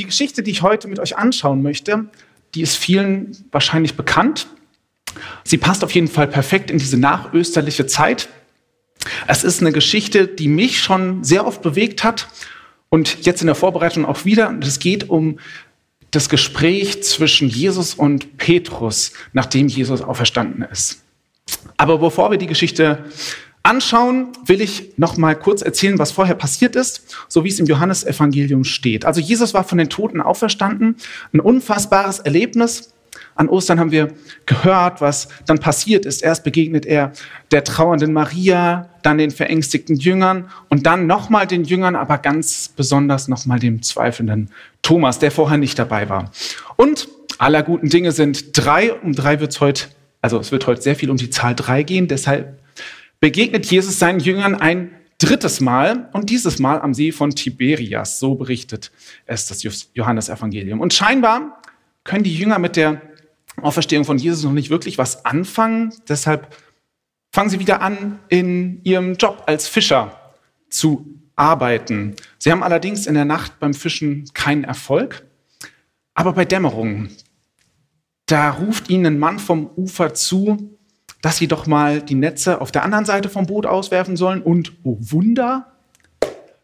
die Geschichte, die ich heute mit euch anschauen möchte, die ist vielen wahrscheinlich bekannt. Sie passt auf jeden Fall perfekt in diese nachösterliche Zeit. Es ist eine Geschichte, die mich schon sehr oft bewegt hat und jetzt in der Vorbereitung auch wieder. Es geht um das Gespräch zwischen Jesus und Petrus, nachdem Jesus auferstanden ist. Aber bevor wir die Geschichte anschauen, will ich noch mal kurz erzählen, was vorher passiert ist, so wie es im Johannesevangelium steht. Also Jesus war von den Toten auferstanden, ein unfassbares Erlebnis. An Ostern haben wir gehört, was dann passiert ist. Erst begegnet er der trauernden Maria, dann den verängstigten Jüngern und dann nochmal den Jüngern, aber ganz besonders nochmal dem zweifelnden Thomas, der vorher nicht dabei war. Und aller guten Dinge sind drei. Um drei wird es heute, also es wird heute sehr viel um die Zahl drei gehen. Deshalb begegnet Jesus seinen Jüngern ein drittes Mal und dieses Mal am See von Tiberias. So berichtet es das Johannesevangelium. Und scheinbar können die Jünger mit der Auferstehung von Jesus noch nicht wirklich was anfangen. Deshalb fangen sie wieder an, in ihrem Job als Fischer zu arbeiten. Sie haben allerdings in der Nacht beim Fischen keinen Erfolg. Aber bei Dämmerung, da ruft ihnen ein Mann vom Ufer zu, dass sie doch mal die Netze auf der anderen Seite vom Boot auswerfen sollen. Und oh Wunder,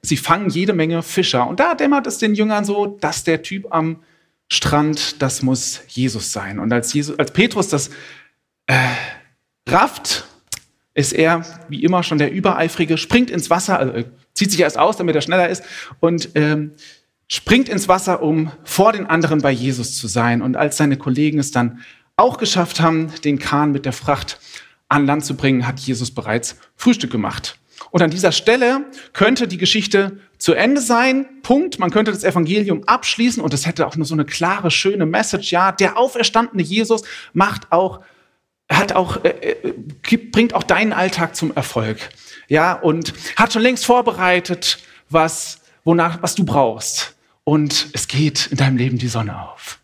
sie fangen jede Menge Fischer. Und da dämmert es den Jüngern so, dass der Typ am Strand, das muss Jesus sein. Und als, Jesus, als Petrus das äh, rafft, ist er wie immer schon der Übereifrige, springt ins Wasser, also, zieht sich erst aus, damit er schneller ist und ähm, springt ins Wasser, um vor den anderen bei Jesus zu sein. Und als seine Kollegen es dann auch geschafft haben, den Kahn mit der Fracht an Land zu bringen, hat Jesus bereits Frühstück gemacht. Und an dieser Stelle könnte die Geschichte zu Ende sein. Punkt. Man könnte das Evangelium abschließen und es hätte auch nur so eine klare, schöne Message. Ja, der auferstandene Jesus macht auch, hat auch, äh, äh bringt auch deinen Alltag zum Erfolg. Ja, und hat schon längst vorbereitet, was, wonach, was du brauchst. Und es geht in deinem Leben die Sonne auf.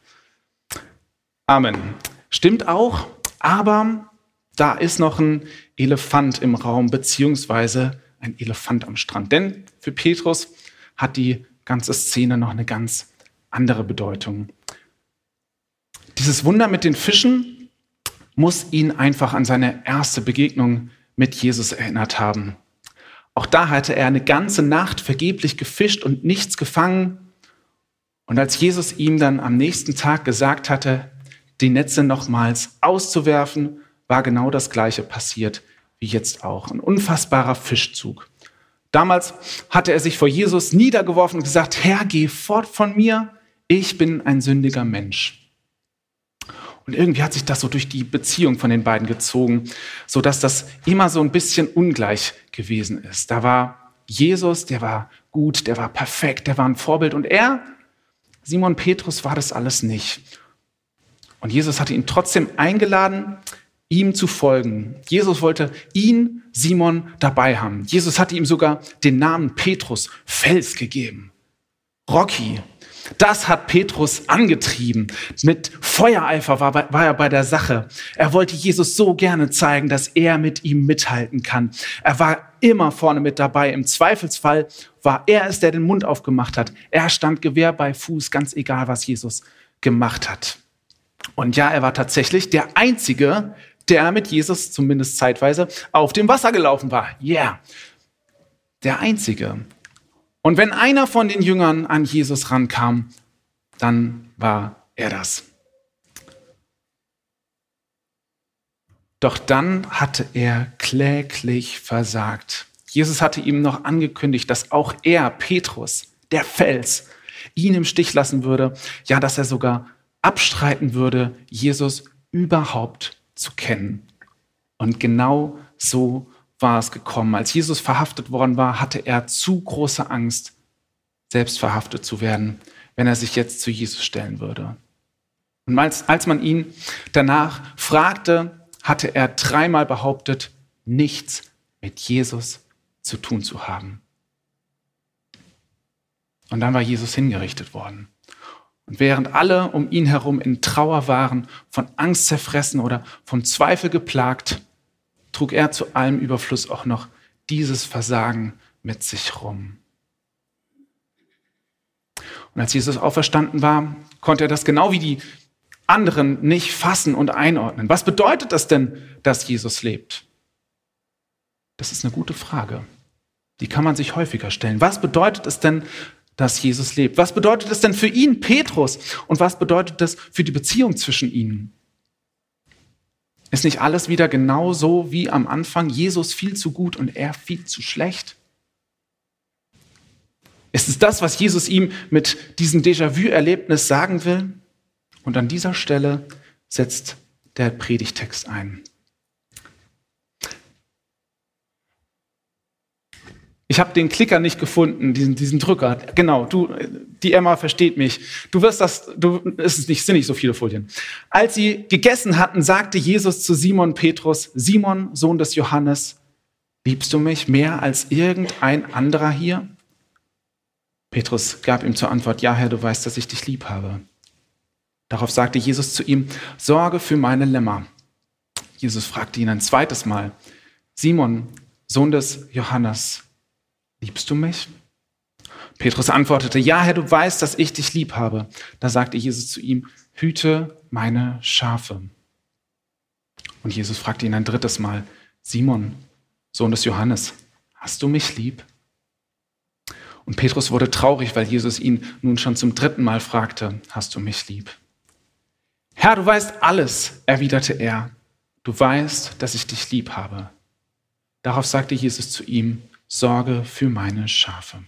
Amen. Stimmt auch, aber da ist noch ein Elefant im Raum, beziehungsweise ein Elefant am Strand. Denn für Petrus hat die ganze Szene noch eine ganz andere Bedeutung. Dieses Wunder mit den Fischen muss ihn einfach an seine erste Begegnung mit Jesus erinnert haben. Auch da hatte er eine ganze Nacht vergeblich gefischt und nichts gefangen. Und als Jesus ihm dann am nächsten Tag gesagt hatte, die Netze nochmals auszuwerfen, war genau das Gleiche passiert wie jetzt auch. Ein unfassbarer Fischzug. Damals hatte er sich vor Jesus niedergeworfen und gesagt, Herr, geh fort von mir, ich bin ein sündiger Mensch. Und irgendwie hat sich das so durch die Beziehung von den beiden gezogen, so dass das immer so ein bisschen ungleich gewesen ist. Da war Jesus, der war gut, der war perfekt, der war ein Vorbild und er, Simon Petrus, war das alles nicht. Und Jesus hatte ihn trotzdem eingeladen, ihm zu folgen. Jesus wollte ihn, Simon, dabei haben. Jesus hatte ihm sogar den Namen Petrus, Fels gegeben. Rocky, das hat Petrus angetrieben. Mit Feuereifer war, war, er bei der Sache. Er wollte Jesus so gerne zeigen, dass er mit ihm mithalten kann. Er war immer vorne mit dabei. Im Zweifelsfall war er es, der den Mund aufgemacht hat. Er stand Gewehr bei Fuß, ganz egal, was Jesus gemacht hat. Und ja, er war tatsächlich der Einzige, der mit Jesus zumindest zeitweise auf dem Wasser gelaufen war. Yeah, der Einzige. Und wenn einer von den Jüngern an Jesus rankam, dann war er das. Doch dann hatte er kläglich versagt. Jesus hatte ihm noch angekündigt, dass auch er, Petrus, der Fels, ihn im Stich lassen würde, ja, dass er sogar abstreiten würde, Jesus überhaupt zu kennen. Und genau so war es gekommen. Als Jesus verhaftet worden war, hatte er zu große Angst, selbst verhaftet zu werden, wenn er sich jetzt zu Jesus stellen würde. Und als, als man ihn danach fragte, hatte er dreimal behauptet, nichts mit Jesus zu tun zu haben. Und dann war Jesus hingerichtet worden. Und während alle um ihn herum in Trauer waren, von Angst zerfressen oder von Zweifel geplagt, trug er zu allem Überfluss auch noch dieses Versagen mit sich rum. Und als Jesus auferstanden war, konnte er das genau wie die anderen nicht fassen und einordnen. Was bedeutet das denn, dass Jesus lebt? Das ist eine gute Frage. Die kann man sich häufiger stellen. Was bedeutet es denn, dass Jesus lebt? Was bedeutet es denn für ihn, Petrus? Und was bedeutet das für die Beziehung zwischen ihnen? Ist nicht alles wieder genau so wie am Anfang? Jesus viel zu gut und er viel zu schlecht? Ist es das, was Jesus ihm mit diesem Déjà-vu-Erlebnis sagen will? Und an dieser Stelle setzt der Predigtext ein. Ich habe den Klicker nicht gefunden, diesen, diesen Drücker. Genau, du, die Emma versteht mich. Du wirst das, du, es ist nicht, sind nicht so viele Folien. Als sie gegessen hatten, sagte Jesus zu Simon Petrus, Simon, Sohn des Johannes, liebst du mich mehr als irgendein anderer hier? Petrus gab ihm zur Antwort, ja Herr, du weißt, dass ich dich lieb habe. Darauf sagte Jesus zu ihm, Sorge für meine Lämmer. Jesus fragte ihn ein zweites Mal, Simon, Sohn des Johannes, liebst du mich? Petrus antwortete, ja, Herr, du weißt, dass ich dich lieb habe. Da sagte Jesus zu ihm, hüte meine Schafe. Und Jesus fragte ihn ein drittes Mal, Simon, Sohn des Johannes, hast du mich lieb? Und Petrus wurde traurig, weil Jesus ihn nun schon zum dritten Mal fragte, hast du mich lieb? Herr, du weißt alles, erwiderte er. Du weißt, dass ich dich lieb habe. Darauf sagte Jesus zu ihm, Sorge für meine Schafe.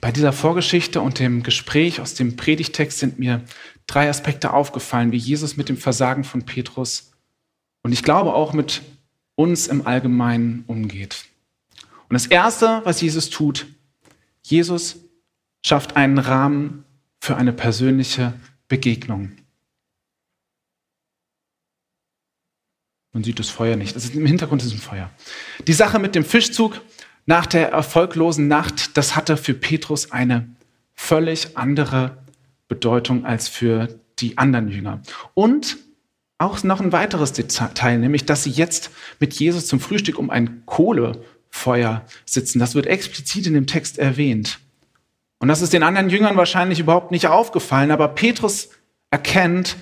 Bei dieser Vorgeschichte und dem Gespräch aus dem Predigtext sind mir drei Aspekte aufgefallen, wie Jesus mit dem Versagen von Petrus und ich glaube auch mit uns im Allgemeinen umgeht. Und das Erste, was Jesus tut, Jesus schafft einen Rahmen für eine persönliche Begegnung. Man sieht das Feuer nicht. Ist, Im Hintergrund ist ein Feuer. Die Sache mit dem Fischzug nach der erfolglosen Nacht, das hatte für Petrus eine völlig andere Bedeutung als für die anderen Jünger. Und auch noch ein weiteres Detail, nämlich, dass sie jetzt mit Jesus zum Frühstück um ein Kohlefeuer sitzen. Das wird explizit in dem Text erwähnt. Und das ist den anderen Jüngern wahrscheinlich überhaupt nicht aufgefallen, aber Petrus erkennt,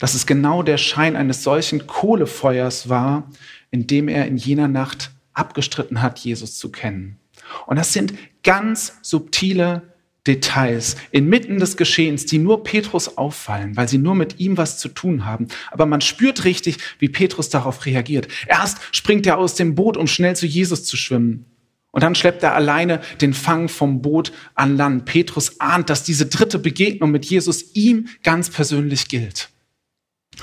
dass es genau der Schein eines solchen Kohlefeuers war, in dem er in jener Nacht abgestritten hat, Jesus zu kennen. Und das sind ganz subtile Details inmitten des Geschehens, die nur Petrus auffallen, weil sie nur mit ihm was zu tun haben. Aber man spürt richtig, wie Petrus darauf reagiert. Erst springt er aus dem Boot, um schnell zu Jesus zu schwimmen. Und dann schleppt er alleine den Fang vom Boot an Land. Petrus ahnt, dass diese dritte Begegnung mit Jesus ihm ganz persönlich gilt.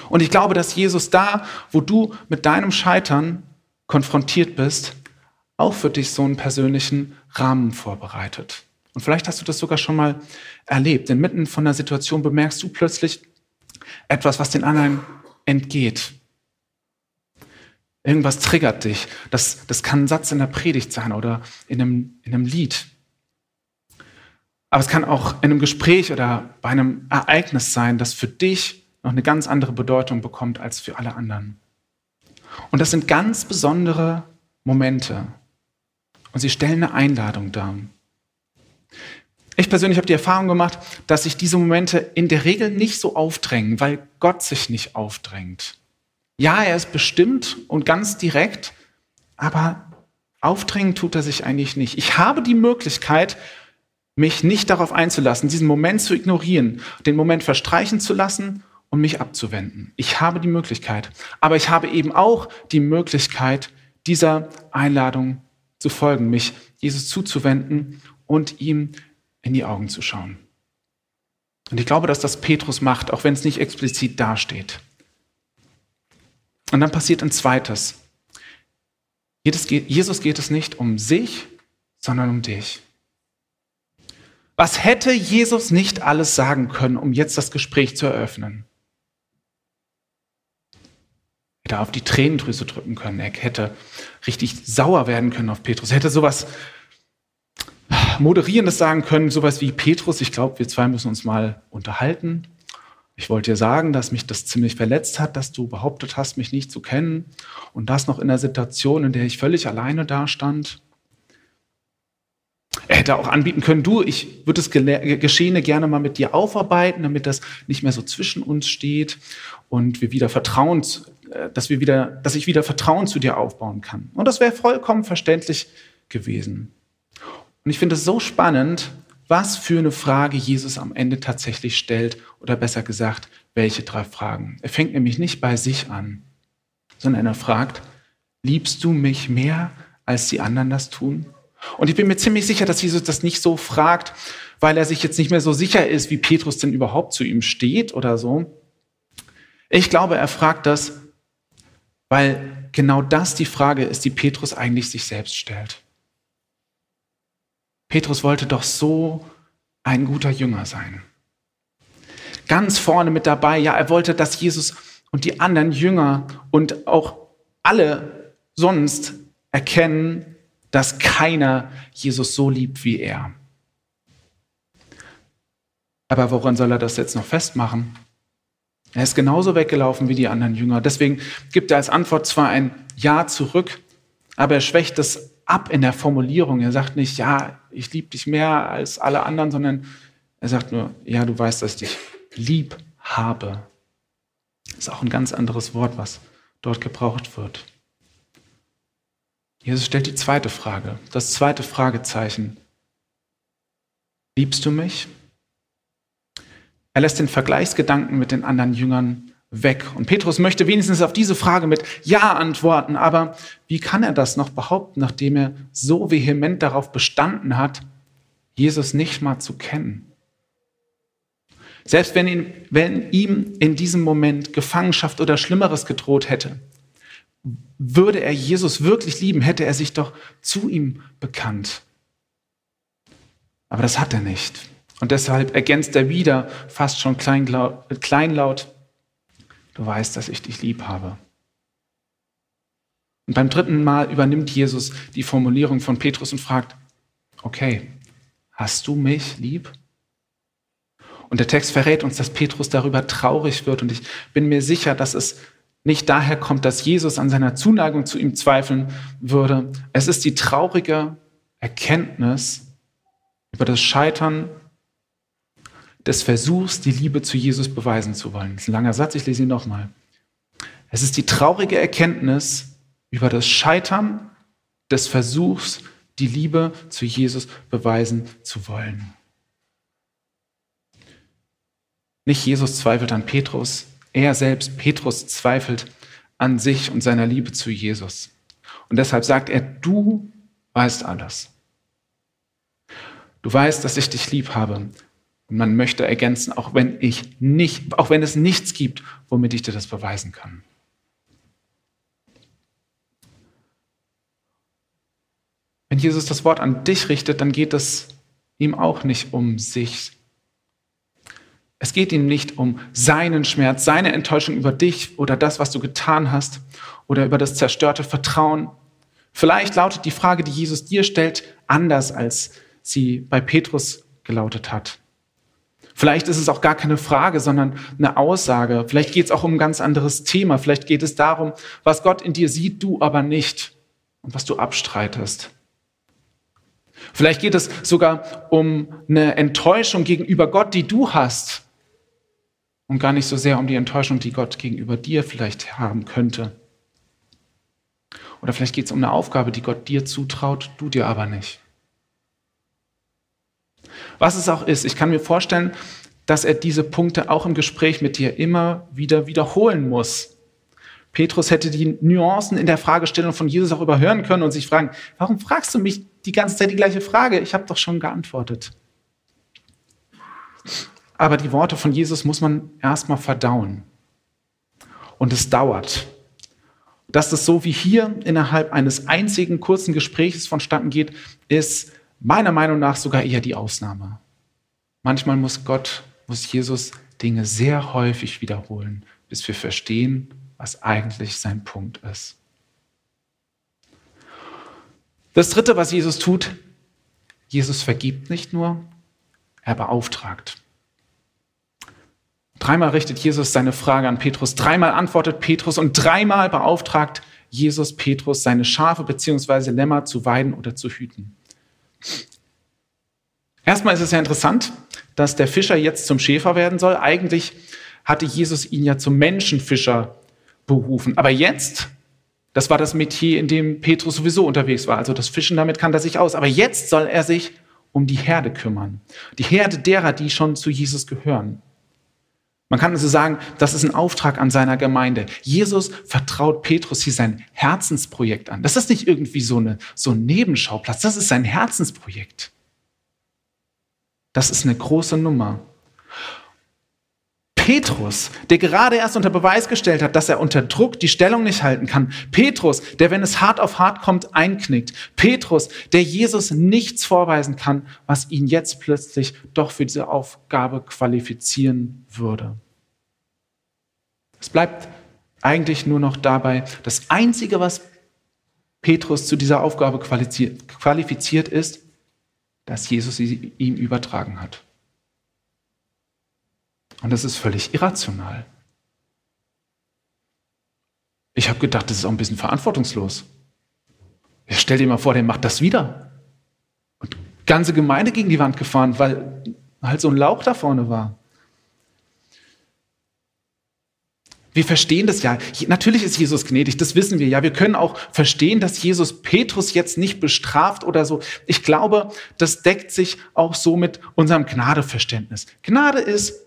Und ich glaube, dass Jesus da, wo du mit deinem Scheitern konfrontiert bist, auch für dich so einen persönlichen Rahmen vorbereitet. Und vielleicht hast du das sogar schon mal erlebt. Denn mitten von der Situation bemerkst du plötzlich etwas, was den anderen entgeht. Irgendwas triggert dich. Das, das kann ein Satz in der Predigt sein oder in einem, in einem Lied. Aber es kann auch in einem Gespräch oder bei einem Ereignis sein, das für dich noch eine ganz andere Bedeutung bekommt als für alle anderen. Und das sind ganz besondere Momente. Und sie stellen eine Einladung dar. Ich persönlich habe die Erfahrung gemacht, dass sich diese Momente in der Regel nicht so aufdrängen, weil Gott sich nicht aufdrängt. Ja, er ist bestimmt und ganz direkt, aber aufdrängen tut er sich eigentlich nicht. Ich habe die Möglichkeit, mich nicht darauf einzulassen, diesen Moment zu ignorieren, den Moment verstreichen zu lassen und mich abzuwenden. Ich habe die Möglichkeit. Aber ich habe eben auch die Möglichkeit, dieser Einladung zu folgen, mich Jesus zuzuwenden und ihm in die Augen zu schauen. Und ich glaube, dass das Petrus macht, auch wenn es nicht explizit dasteht. Und dann passiert ein zweites. Jesus geht es nicht um sich, sondern um dich. Was hätte Jesus nicht alles sagen können, um jetzt das Gespräch zu eröffnen? Hätte auf die Tränendrüse drücken können. Er hätte richtig sauer werden können auf Petrus. Er hätte sowas Moderierendes sagen können, sowas wie Petrus, ich glaube, wir zwei müssen uns mal unterhalten. Ich wollte dir sagen, dass mich das ziemlich verletzt hat, dass du behauptet hast, mich nicht zu kennen. Und das noch in einer Situation, in der ich völlig alleine dastand. hätte auch anbieten können, du, ich würde das Geschehene gerne mal mit dir aufarbeiten, damit das nicht mehr so zwischen uns steht und wir wieder Vertrauen, äh, dass wir wieder, dass ich wieder Vertrauen zu dir aufbauen kann. Und das wäre vollkommen verständlich gewesen. Und ich finde es so spannend, was für eine Frage Jesus am Ende tatsächlich stellt, oder besser gesagt, welche drei Fragen. Er fängt nämlich nicht bei sich an, sondern er fragt, liebst du mich mehr, als die anderen das tun? Und ich bin mir ziemlich sicher, dass Jesus das nicht so fragt, weil er sich jetzt nicht mehr so sicher ist, wie Petrus denn überhaupt zu ihm steht oder so. Ich glaube, er fragt das, weil genau das die Frage ist, die Petrus eigentlich sich selbst stellt. Petrus wollte doch so ein guter Jünger sein. Ganz vorne mit dabei, ja, er wollte, dass Jesus und die anderen Jünger und auch alle sonst erkennen, dass keiner Jesus so liebt wie er. Aber woran soll er das jetzt noch festmachen? Er ist genauso weggelaufen wie die anderen Jünger. Deswegen gibt er als Antwort zwar ein Ja zurück, aber er schwächt es ab in der Formulierung. Er sagt nicht, ja, ich liebe dich mehr als alle anderen, sondern er sagt nur, ja, du weißt, dass ich dich lieb habe. Das ist auch ein ganz anderes Wort, was dort gebraucht wird. Jesus stellt die zweite Frage, das zweite Fragezeichen. Liebst du mich? Er lässt den Vergleichsgedanken mit den anderen Jüngern weg. Und Petrus möchte wenigstens auf diese Frage mit Ja antworten. Aber wie kann er das noch behaupten, nachdem er so vehement darauf bestanden hat, Jesus nicht mal zu kennen? Selbst wenn, ihn, wenn ihm in diesem Moment Gefangenschaft oder Schlimmeres gedroht hätte, würde er Jesus wirklich lieben, hätte er sich doch zu ihm bekannt. Aber das hat er nicht. Und deshalb ergänzt er wieder fast schon kleinlaut, du weißt, dass ich dich lieb habe. Und beim dritten Mal übernimmt Jesus die Formulierung von Petrus und fragt, okay, hast du mich lieb? Und der Text verrät uns, dass Petrus darüber traurig wird. Und ich bin mir sicher, dass es nicht daher kommt, dass Jesus an seiner Zuneigung zu ihm zweifeln würde. Es ist die traurige Erkenntnis über das Scheitern des Versuchs, die Liebe zu Jesus beweisen zu wollen. Das ist ein langer Satz, ich lese ihn nochmal. Es ist die traurige Erkenntnis über das Scheitern des Versuchs, die Liebe zu Jesus beweisen zu wollen. Nicht Jesus zweifelt an Petrus, er selbst, Petrus, zweifelt an sich und seiner Liebe zu Jesus. Und deshalb sagt er, du weißt alles. Du weißt, dass ich dich lieb habe. Und man möchte ergänzen, auch wenn ich nicht, auch wenn es nichts gibt, womit ich dir das beweisen kann. Wenn Jesus das Wort an dich richtet, dann geht es ihm auch nicht um sich, es geht ihm nicht um seinen Schmerz, seine Enttäuschung über dich oder das, was du getan hast oder über das zerstörte Vertrauen. Vielleicht lautet die Frage, die Jesus dir stellt, anders, als sie bei Petrus gelautet hat. Vielleicht ist es auch gar keine Frage, sondern eine Aussage. Vielleicht geht es auch um ein ganz anderes Thema. Vielleicht geht es darum, was Gott in dir sieht, du aber nicht und was du abstreitest. Vielleicht geht es sogar um eine Enttäuschung gegenüber Gott, die du hast und gar nicht so sehr um die Enttäuschung, die Gott gegenüber dir vielleicht haben könnte. Oder vielleicht geht es um eine Aufgabe, die Gott dir zutraut, du dir aber nicht. Was es auch ist, ich kann mir vorstellen, dass er diese Punkte auch im Gespräch mit dir immer wieder wiederholen muss. Petrus hätte die Nuancen in der Fragestellung von Jesus auch überhören können und sich fragen, warum fragst du mich die ganze Zeit die gleiche Frage? Ich habe doch schon geantwortet. Aber die Worte von Jesus muss man erstmal verdauen. Und es dauert. Dass das so wie hier innerhalb eines einzigen kurzen Gesprächs vonstatten geht, ist meiner Meinung nach sogar eher die Ausnahme. Manchmal muss Gott, muss Jesus Dinge sehr häufig wiederholen, bis wir verstehen, was eigentlich sein Punkt ist. Das Dritte, was Jesus tut, Jesus vergibt nicht nur, er beauftragt. Dreimal richtet Jesus seine Frage an Petrus, dreimal antwortet Petrus und dreimal beauftragt Jesus Petrus, seine Schafe bzw. Lämmer zu weiden oder zu hüten. Erstmal ist es ja interessant, dass der Fischer jetzt zum Schäfer werden soll. Eigentlich hatte Jesus ihn ja zum Menschenfischer berufen. Aber jetzt, das war das Metier, in dem Petrus sowieso unterwegs war. Also das Fischen, damit kann er sich aus. Aber jetzt soll er sich um die Herde kümmern. Die Herde derer, die schon zu Jesus gehören. Man kann also sagen, das ist ein Auftrag an seiner Gemeinde. Jesus vertraut Petrus hier sein Herzensprojekt an. Das ist nicht irgendwie so, eine, so ein Nebenschauplatz, das ist sein Herzensprojekt. Das ist eine große Nummer. Petrus, der gerade erst unter Beweis gestellt hat, dass er unter Druck die Stellung nicht halten kann. Petrus, der, wenn es hart auf hart kommt, einknickt. Petrus, der Jesus nichts vorweisen kann, was ihn jetzt plötzlich doch für diese Aufgabe qualifizieren würde. Es bleibt eigentlich nur noch dabei, das Einzige, was Petrus zu dieser Aufgabe qualifiziert ist, dass Jesus sie ihm übertragen hat. Und das ist völlig irrational. Ich habe gedacht, das ist auch ein bisschen verantwortungslos. Ja, stell dir mal vor, der macht das wieder. Und ganze Gemeinde gegen die Wand gefahren, weil halt so ein Lauch da vorne war. Wir verstehen das ja. Natürlich ist Jesus gnädig, das wissen wir ja. Wir können auch verstehen, dass Jesus Petrus jetzt nicht bestraft oder so. Ich glaube, das deckt sich auch so mit unserem Gnadeverständnis. Gnade ist,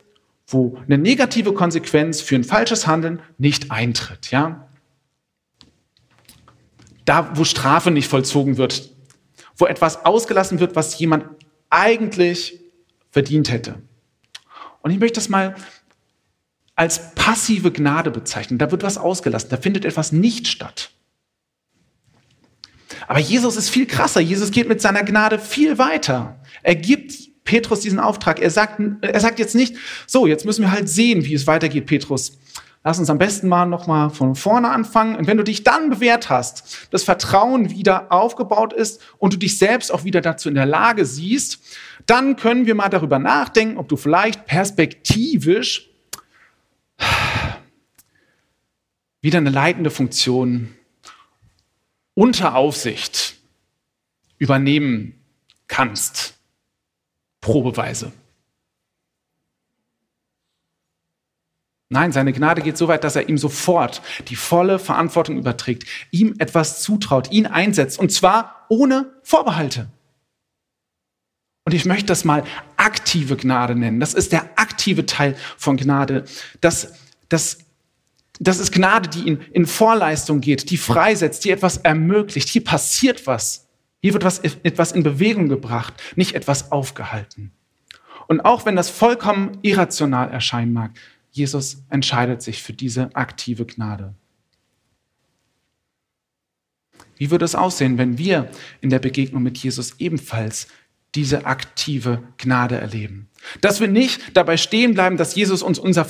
wo eine negative Konsequenz für ein falsches Handeln nicht eintritt, ja? Da, wo Strafe nicht vollzogen wird, wo etwas ausgelassen wird, was jemand eigentlich verdient hätte. Und ich möchte das mal als passive Gnade bezeichnen. Da wird was ausgelassen, da findet etwas nicht statt. Aber Jesus ist viel krasser. Jesus geht mit seiner Gnade viel weiter. Er gibt Petrus diesen Auftrag. Er sagt, er sagt jetzt nicht, so, jetzt müssen wir halt sehen, wie es weitergeht, Petrus. Lass uns am besten mal nochmal von vorne anfangen. Und wenn du dich dann bewährt hast, das Vertrauen wieder aufgebaut ist und du dich selbst auch wieder dazu in der Lage siehst, dann können wir mal darüber nachdenken, ob du vielleicht perspektivisch wieder eine leitende Funktion unter Aufsicht übernehmen kannst. Probeweise. Nein, seine Gnade geht so weit, dass er ihm sofort die volle Verantwortung überträgt, ihm etwas zutraut, ihn einsetzt, und zwar ohne Vorbehalte. Und ich möchte das mal aktive Gnade nennen. Das ist der aktive Teil von Gnade. Das, das das ist Gnade, die in, in Vorleistung geht, die freisetzt, die etwas ermöglicht. Hier passiert was. Hier wird was, etwas in Bewegung gebracht, nicht etwas aufgehalten. Und auch wenn das vollkommen irrational erscheinen mag, Jesus entscheidet sich für diese aktive Gnade. Wie würde es aussehen, wenn wir in der Begegnung mit Jesus ebenfalls diese aktive Gnade erleben? Dass wir nicht dabei stehen bleiben, dass Jesus uns unser